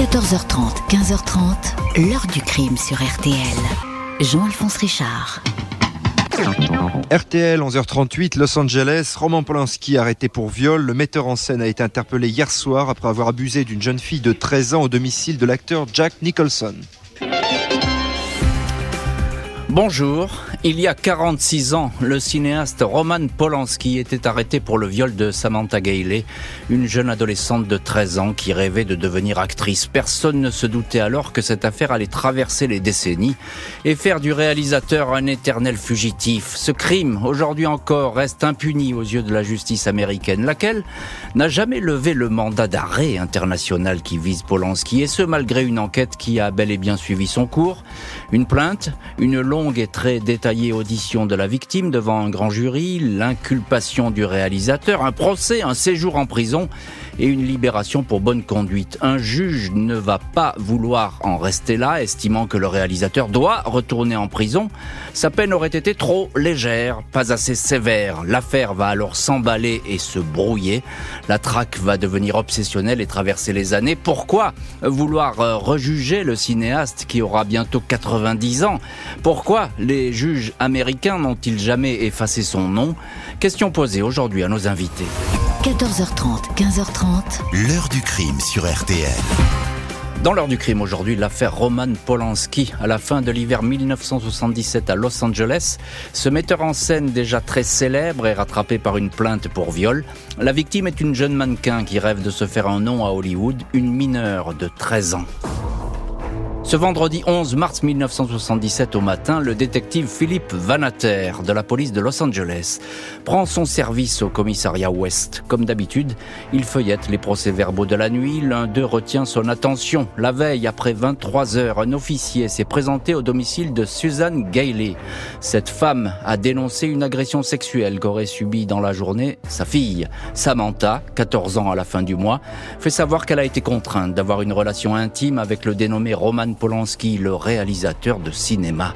14h30, 15h30, l'heure du crime sur RTL. Jean-Alphonse Richard. RTL 11h38, Los Angeles, Roman Polanski arrêté pour viol. Le metteur en scène a été interpellé hier soir après avoir abusé d'une jeune fille de 13 ans au domicile de l'acteur Jack Nicholson. Bonjour. Il y a 46 ans, le cinéaste Roman Polanski était arrêté pour le viol de Samantha Gailey, une jeune adolescente de 13 ans qui rêvait de devenir actrice. Personne ne se doutait alors que cette affaire allait traverser les décennies et faire du réalisateur un éternel fugitif. Ce crime, aujourd'hui encore, reste impuni aux yeux de la justice américaine, laquelle n'a jamais levé le mandat d'arrêt international qui vise Polanski, et ce malgré une enquête qui a bel et bien suivi son cours, une plainte, une longue et très détaillée audition de la victime devant un grand jury, l'inculpation du réalisateur, un procès, un séjour en prison et une libération pour bonne conduite. Un juge ne va pas vouloir en rester là, estimant que le réalisateur doit retourner en prison. Sa peine aurait été trop légère, pas assez sévère. L'affaire va alors s'emballer et se brouiller. La traque va devenir obsessionnelle et traverser les années. Pourquoi vouloir euh, rejuger le cinéaste qui aura bientôt 90 ans? Pourquoi les juges américains n'ont-ils jamais effacé son nom? Question posée aujourd'hui à nos invités. 14h30, 15h30. L'heure du crime sur RTL. Dans l'heure du crime aujourd'hui, l'affaire Roman Polanski. À la fin de l'hiver 1977 à Los Angeles, ce metteur en scène déjà très célèbre est rattrapé par une plainte pour viol. La victime est une jeune mannequin qui rêve de se faire un nom à Hollywood, une mineure de 13 ans. Ce vendredi 11 mars 1977 au matin, le détective Philippe Vanater de la police de Los Angeles prend son service au commissariat Ouest. Comme d'habitude, il feuillette les procès-verbaux de la nuit. L'un d'eux retient son attention. La veille, après 23 heures, un officier s'est présenté au domicile de Suzanne Gailey. Cette femme a dénoncé une agression sexuelle qu'aurait subie dans la journée sa fille. Samantha, 14 ans à la fin du mois, fait savoir qu'elle a été contrainte d'avoir une relation intime avec le dénommé Roman Polanski, le réalisateur de cinéma.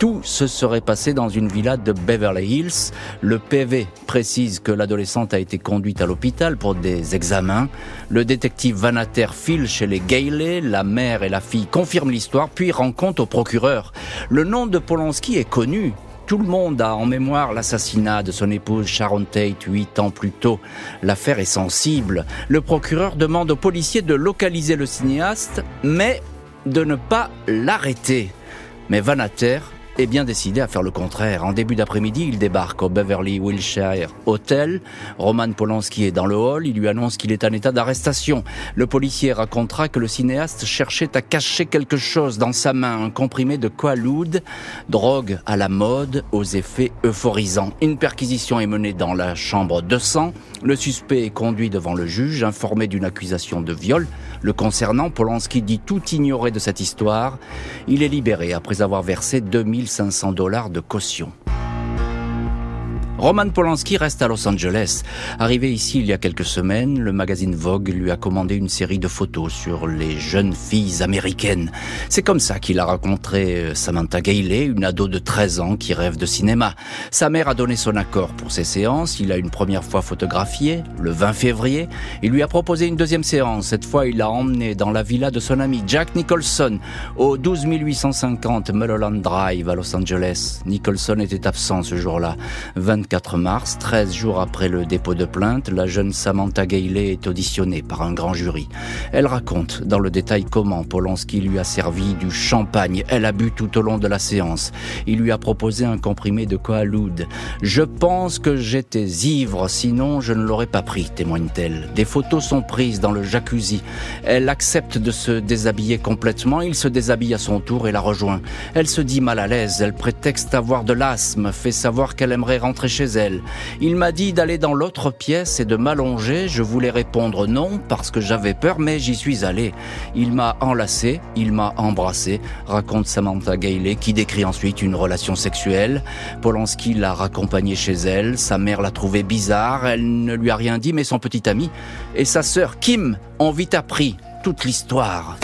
Tout se serait passé dans une villa de Beverly Hills. Le PV précise que l'adolescente a été conduite à l'hôpital pour des examens. Le détective Vanater file chez les Gailey, la mère et la fille confirment l'histoire, puis rencontrent au procureur. Le nom de Polanski est connu. Tout le monde a en mémoire l'assassinat de son épouse Sharon Tate huit ans plus tôt. L'affaire est sensible. Le procureur demande aux policiers de localiser le cinéaste, mais de ne pas l'arrêter. Mais Vanater est bien décidé à faire le contraire. En début d'après-midi, il débarque au Beverly Wilshire Hotel. Roman Polanski est dans le hall. Il lui annonce qu'il est en état d'arrestation. Le policier racontera que le cinéaste cherchait à cacher quelque chose dans sa main, un comprimé de Quaalude, drogue à la mode, aux effets euphorisants. Une perquisition est menée dans la chambre 200. Le suspect est conduit devant le juge, informé d'une accusation de viol. Le concernant, Polanski dit tout ignorer de cette histoire. Il est libéré après avoir versé 2500 dollars de caution. Roman Polanski reste à Los Angeles. Arrivé ici il y a quelques semaines, le magazine Vogue lui a commandé une série de photos sur les jeunes filles américaines. C'est comme ça qu'il a rencontré euh, Samantha Gailey, une ado de 13 ans qui rêve de cinéma. Sa mère a donné son accord pour ces séances. Il a une première fois photographié, le 20 février. Il lui a proposé une deuxième séance. Cette fois, il l'a emmené dans la villa de son ami Jack Nicholson, au 12 850 Mulholland Drive à Los Angeles. Nicholson était absent ce jour-là. 4 mars, 13 jours après le dépôt de plainte, la jeune Samantha Gailey est auditionnée par un grand jury. Elle raconte dans le détail comment Polanski lui a servi du champagne. Elle a bu tout au long de la séance. Il lui a proposé un comprimé de Coaloud. Je pense que j'étais ivre, sinon je ne l'aurais pas pris, témoigne-t-elle. Des photos sont prises dans le jacuzzi. Elle accepte de se déshabiller complètement. Il se déshabille à son tour et la rejoint. Elle se dit mal à l'aise. Elle prétexte avoir de l'asthme, fait savoir qu'elle aimerait rentrer chez elle. Il m'a dit d'aller dans l'autre pièce et de m'allonger. Je voulais répondre non parce que j'avais peur, mais j'y suis allé. Il m'a enlacé, il m'a embrassé, raconte Samantha Gailey, qui décrit ensuite une relation sexuelle. Polanski l'a raccompagnée chez elle. Sa mère l'a trouvé bizarre. Elle ne lui a rien dit, mais son petit ami et sa sœur Kim ont vite appris toute l'histoire.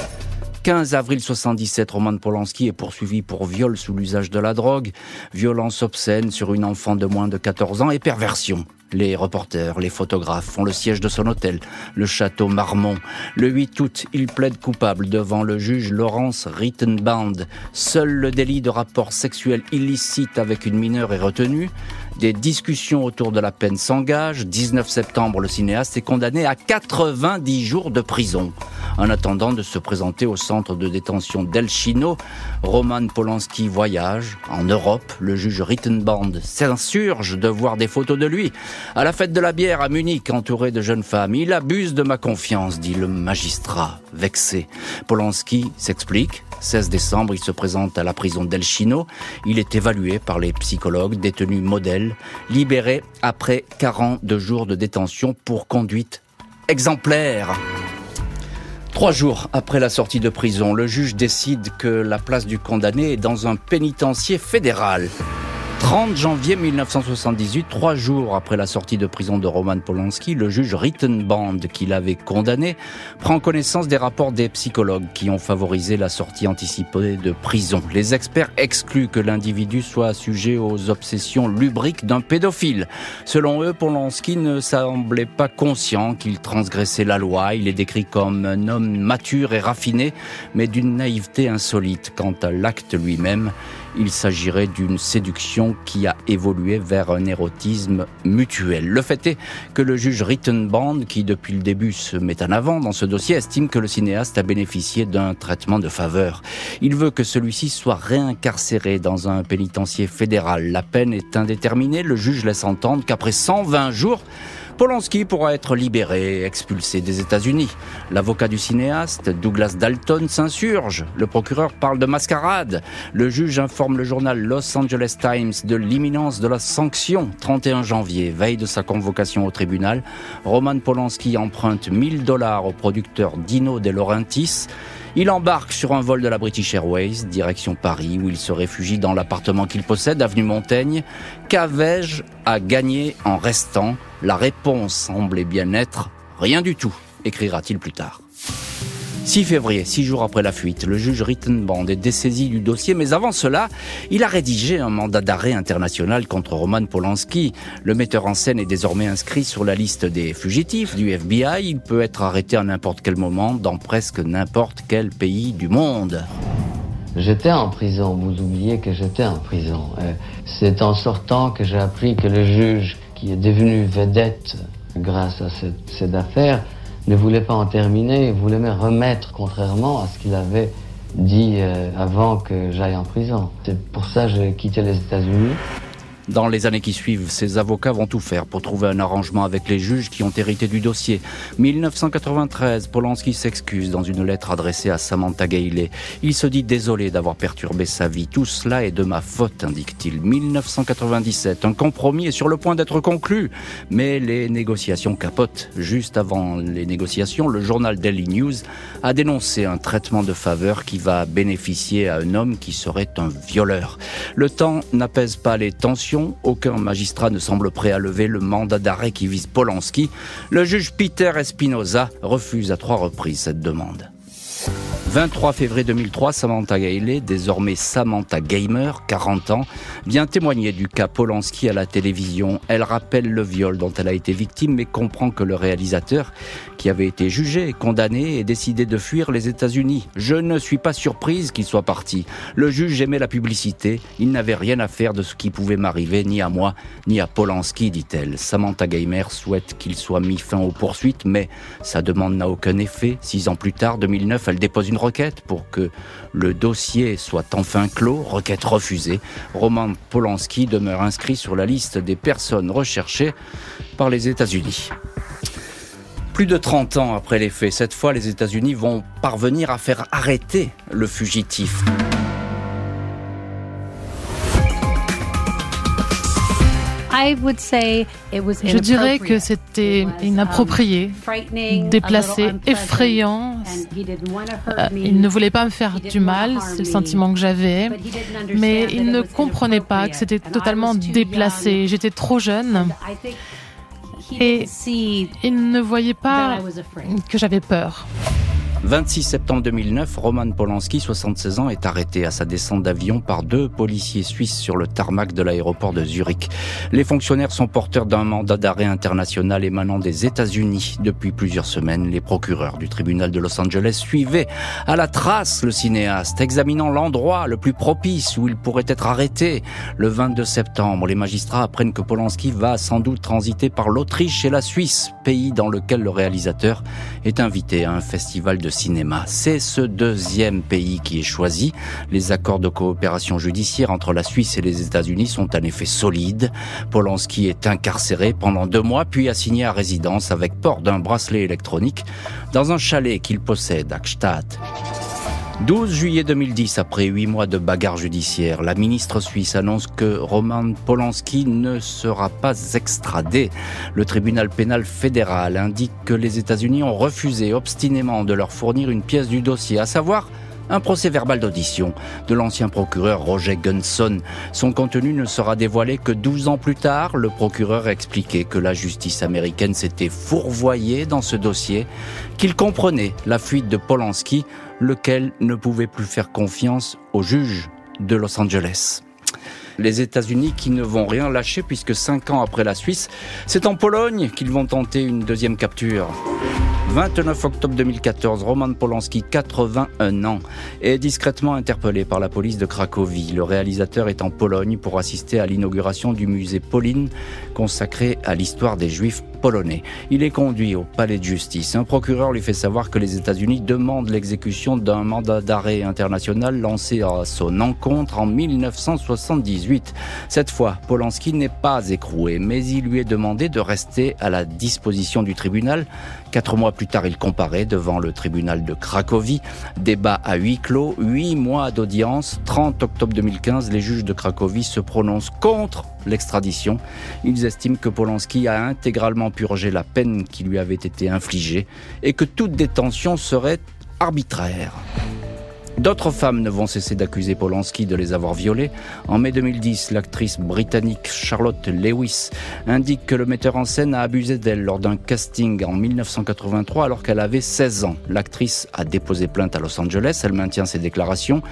15 avril 77, Roman Polanski est poursuivi pour viol sous l'usage de la drogue, violence obscène sur une enfant de moins de 14 ans et perversion. Les reporters, les photographes font le siège de son hôtel, le château Marmont. Le 8 août, il plaide coupable devant le juge Laurence Rittenband. Seul le délit de rapport sexuel illicite avec une mineure est retenu. Des discussions autour de la peine s'engagent. 19 septembre, le cinéaste est condamné à 90 jours de prison. En attendant de se présenter au centre de détention d'El Chino, Roman Polanski voyage en Europe. Le juge Rittenband s'insurge de voir des photos de lui. À la fête de la bière à Munich, entouré de jeunes femmes, il abuse de ma confiance, dit le magistrat, vexé. Polanski s'explique. 16 décembre, il se présente à la prison d'El Chino. Il est évalué par les psychologues, détenu modèle, libéré après 42 jours de détention pour conduite exemplaire. Trois jours après la sortie de prison, le juge décide que la place du condamné est dans un pénitencier fédéral. 30 janvier 1978, trois jours après la sortie de prison de Roman Polanski, le juge Rittenband, qui l'avait condamné, prend connaissance des rapports des psychologues qui ont favorisé la sortie anticipée de prison. Les experts excluent que l'individu soit sujet aux obsessions lubriques d'un pédophile. Selon eux, Polanski ne semblait pas conscient qu'il transgressait la loi. Il est décrit comme un homme mature et raffiné, mais d'une naïveté insolite quant à l'acte lui-même. Il s'agirait d'une séduction qui a évolué vers un érotisme mutuel. Le fait est que le juge Rittenband, qui depuis le début se met en avant dans ce dossier, estime que le cinéaste a bénéficié d'un traitement de faveur. Il veut que celui-ci soit réincarcéré dans un pénitencier fédéral. La peine est indéterminée. Le juge laisse entendre qu'après 120 jours, Polanski pourra être libéré, expulsé des États-Unis. L'avocat du cinéaste, Douglas Dalton, s'insurge. Le procureur parle de mascarade. Le juge informe le journal Los Angeles Times de l'imminence de la sanction. 31 janvier, veille de sa convocation au tribunal, Roman Polanski emprunte 1000 dollars au producteur Dino De Laurentiis. Il embarque sur un vol de la British Airways, direction Paris, où il se réfugie dans l'appartement qu'il possède, avenue Montaigne. Qu'avais-je à gagner en restant? La réponse semblait bien être rien du tout, écrira-t-il plus tard. 6 février, six jours après la fuite, le juge Rittenband est dessaisi du dossier, mais avant cela, il a rédigé un mandat d'arrêt international contre Roman Polanski. Le metteur en scène est désormais inscrit sur la liste des fugitifs du FBI. Il peut être arrêté à n'importe quel moment dans presque n'importe quel pays du monde. J'étais en prison, vous oubliez que j'étais en prison. Euh, c'est en sortant que j'ai appris que le juge, qui est devenu vedette grâce à cette, cette affaire, ne voulait pas en terminer, il voulait me remettre, contrairement à ce qu'il avait dit euh, avant que j'aille en prison. C'est pour ça que j'ai quitté les États-Unis. Dans les années qui suivent, ses avocats vont tout faire pour trouver un arrangement avec les juges qui ont hérité du dossier. 1993, Polanski s'excuse dans une lettre adressée à Samantha Gailey. Il se dit désolé d'avoir perturbé sa vie. Tout cela est de ma faute, indique-t-il. 1997, un compromis est sur le point d'être conclu, mais les négociations capotent. Juste avant les négociations, le journal Daily News a dénoncé un traitement de faveur qui va bénéficier à un homme qui serait un violeur. Le temps n'apaise pas les tensions aucun magistrat ne semble prêt à lever le mandat d'arrêt qui vise Polanski. Le juge Peter Espinoza refuse à trois reprises cette demande. 23 février 2003, Samantha Gailey, désormais Samantha Gamer, 40 ans, vient témoigner du cas Polanski à la télévision. Elle rappelle le viol dont elle a été victime, mais comprend que le réalisateur, qui avait été jugé et condamné, ait décidé de fuir les États-Unis. Je ne suis pas surprise qu'il soit parti. Le juge aimait la publicité. Il n'avait rien à faire de ce qui pouvait m'arriver, ni à moi, ni à Polanski, dit-elle. Samantha Gamer souhaite qu'il soit mis fin aux poursuites, mais sa demande n'a aucun effet. Six ans plus tard, 2009, elle dépose une requête pour que le dossier soit enfin clos, requête refusée. Roman Polanski demeure inscrit sur la liste des personnes recherchées par les États-Unis. Plus de 30 ans après les faits, cette fois les États-Unis vont parvenir à faire arrêter le fugitif. Je dirais que c'était inapproprié, um, déplacé, effrayant. Euh, il ne voulait pas me faire du mal, c'est le sentiment que j'avais, mais il ne comprenait pas que c'était totalement déplacé. J'étais trop jeune. Et il ne voyait pas que j'avais peur. 26 septembre 2009, Roman Polanski, 76 ans, est arrêté à sa descente d'avion par deux policiers suisses sur le tarmac de l'aéroport de Zurich. Les fonctionnaires sont porteurs d'un mandat d'arrêt international émanant des États-Unis. Depuis plusieurs semaines, les procureurs du tribunal de Los Angeles suivaient à la trace le cinéaste, examinant l'endroit le plus propice où il pourrait être arrêté. Le 22 septembre, les magistrats apprennent que Polanski va sans doute transiter par l'Autriche et la Suisse, pays dans lequel le réalisateur est invité à un festival de cinéma. C'est ce deuxième pays qui est choisi. Les accords de coopération judiciaire entre la Suisse et les États-Unis sont en effet solides. Polanski est incarcéré pendant deux mois puis assigné à résidence avec port d'un bracelet électronique dans un chalet qu'il possède à Gstaad. 12 juillet 2010, après huit mois de bagarre judiciaire, la ministre suisse annonce que Roman Polanski ne sera pas extradé. Le tribunal pénal fédéral indique que les États-Unis ont refusé obstinément de leur fournir une pièce du dossier, à savoir un procès verbal d'audition de l'ancien procureur Roger Gunson. Son contenu ne sera dévoilé que 12 ans plus tard. Le procureur a expliqué que la justice américaine s'était fourvoyée dans ce dossier, qu'il comprenait la fuite de Polanski, lequel ne pouvait plus faire confiance au juge de Los Angeles les États-Unis qui ne vont rien lâcher puisque cinq ans après la Suisse, c'est en Pologne qu'ils vont tenter une deuxième capture. 29 octobre 2014, Roman Polanski, 81 ans, est discrètement interpellé par la police de Cracovie. Le réalisateur est en Pologne pour assister à l'inauguration du musée Pauline consacré à l'histoire des Juifs polonais. Il est conduit au palais de justice. Un procureur lui fait savoir que les États-Unis demandent l'exécution d'un mandat d'arrêt international lancé à son encontre en 1978. Cette fois, Polanski n'est pas écroué, mais il lui est demandé de rester à la disposition du tribunal. Quatre mois plus tard, il comparaît devant le tribunal de Cracovie. Débat à huis clos, huit mois d'audience. 30 octobre 2015, les juges de Cracovie se prononcent contre l'extradition. Ils estiment que Polanski a intégralement purgé la peine qui lui avait été infligée et que toute détention serait arbitraire. D'autres femmes ne vont cesser d'accuser Polanski de les avoir violées. En mai 2010, l'actrice britannique Charlotte Lewis indique que le metteur en scène a abusé d'elle lors d'un casting en 1983 alors qu'elle avait 16 ans. L'actrice a déposé plainte à Los Angeles. Elle maintient ses déclarations.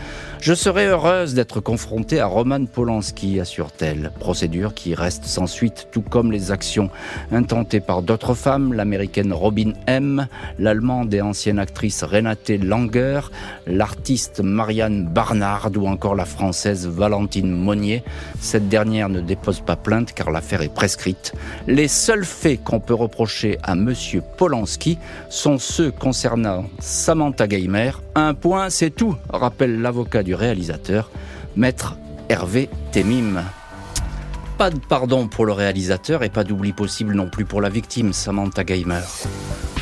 Je serais heureuse d'être confrontée à Roman Polanski, assure-t-elle. Procédure qui reste sans suite, tout comme les actions intentées par d'autres femmes, l'américaine Robin M., l'allemande et ancienne actrice Renate Langer, l'artiste Marianne Barnard ou encore la française Valentine Monnier. Cette dernière ne dépose pas plainte car l'affaire est prescrite. Les seuls faits qu'on peut reprocher à monsieur Polanski sont ceux concernant Samantha Geimer. Un point, c'est tout, rappelle l'avocat du réalisateur, maître Hervé Temim. Pas de pardon pour le réalisateur et pas d'oubli possible non plus pour la victime, Samantha Geimer.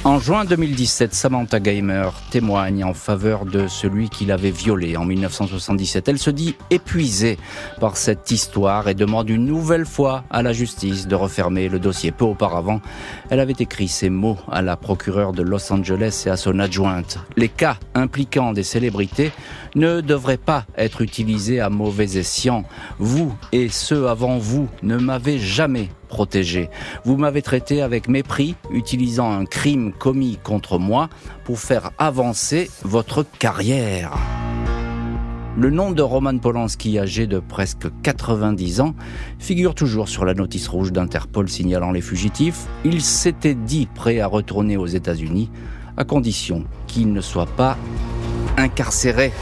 En juin 2017, Samantha Gamer témoigne en faveur de celui qui l'avait violée en 1977. Elle se dit épuisée par cette histoire et demande une nouvelle fois à la justice de refermer le dossier. Peu auparavant, elle avait écrit ces mots à la procureure de Los Angeles et à son adjointe. Les cas impliquant des célébrités ne devraient pas être utilisés à mauvais escient. Vous et ceux avant vous ne m'avez jamais protégé. Vous m'avez traité avec mépris, utilisant un crime commis contre moi pour faire avancer votre carrière. Le nom de Roman Polanski, âgé de presque 90 ans, figure toujours sur la notice rouge d'Interpol signalant les fugitifs. Il s'était dit prêt à retourner aux États-Unis, à condition qu'il ne soit pas incarcéré.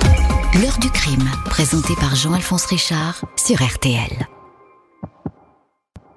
L'heure du crime, présenté par Jean-Alphonse Richard sur RTL.